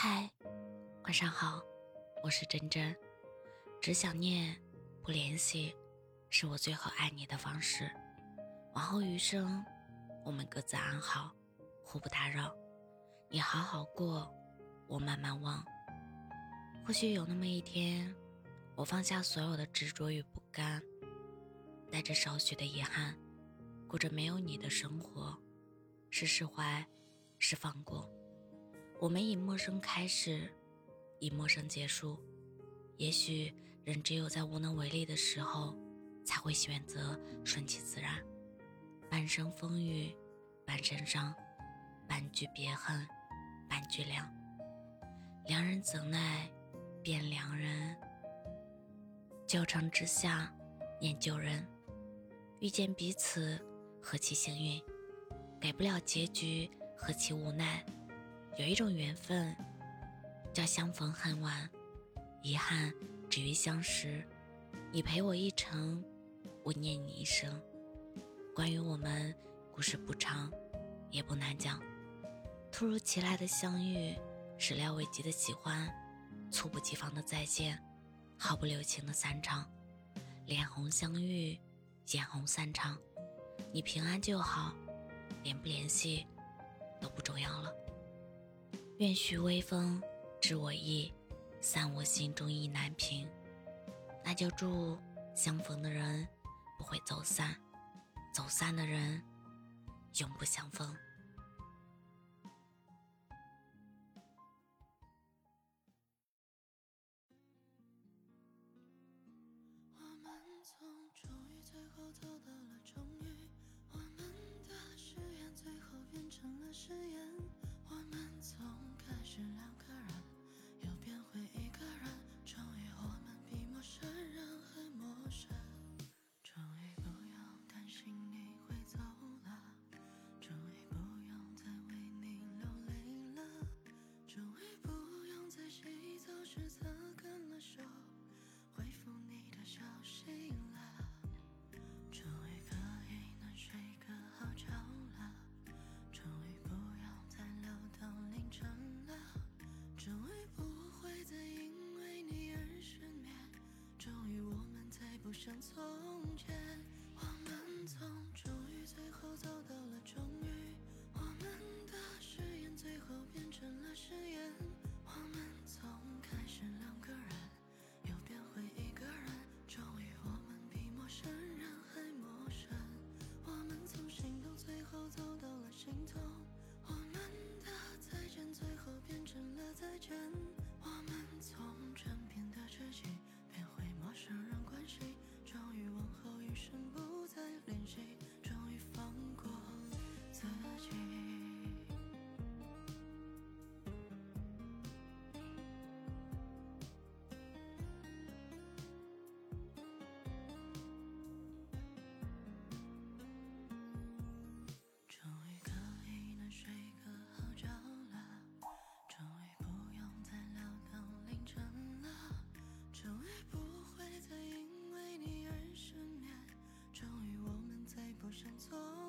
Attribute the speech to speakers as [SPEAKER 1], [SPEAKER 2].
[SPEAKER 1] 嗨，晚上好，我是真真。只想念，不联系，是我最后爱你的方式。往后余生，我们各自安好，互不打扰。你好好过，我慢慢忘。或许有那么一天，我放下所有的执着与不甘，带着少许的遗憾，过着没有你的生活。是释怀，是放过。我们以陌生开始，以陌生结束。也许人只有在无能为力的时候，才会选择顺其自然。半生风雨，半生伤，半句别恨，半句凉。良人怎奈变良人？旧城之下念旧人，遇见彼此何其幸运，给不了结局何其无奈。有一种缘分，叫相逢恨晚，遗憾止于相识。你陪我一程，我念你一生。关于我们，故事不长，也不难讲。突如其来的相遇，始料未及的喜欢，猝不及防的再见，毫不留情的散场。脸红相遇，眼红散场。你平安就好，联不联系都不重要了。愿许微风知我意，散我心中意难平。那就祝相逢的人不会走散，走散的人永不相逢。
[SPEAKER 2] 我们从终于最后走到不像从前。我们从终于最后走到不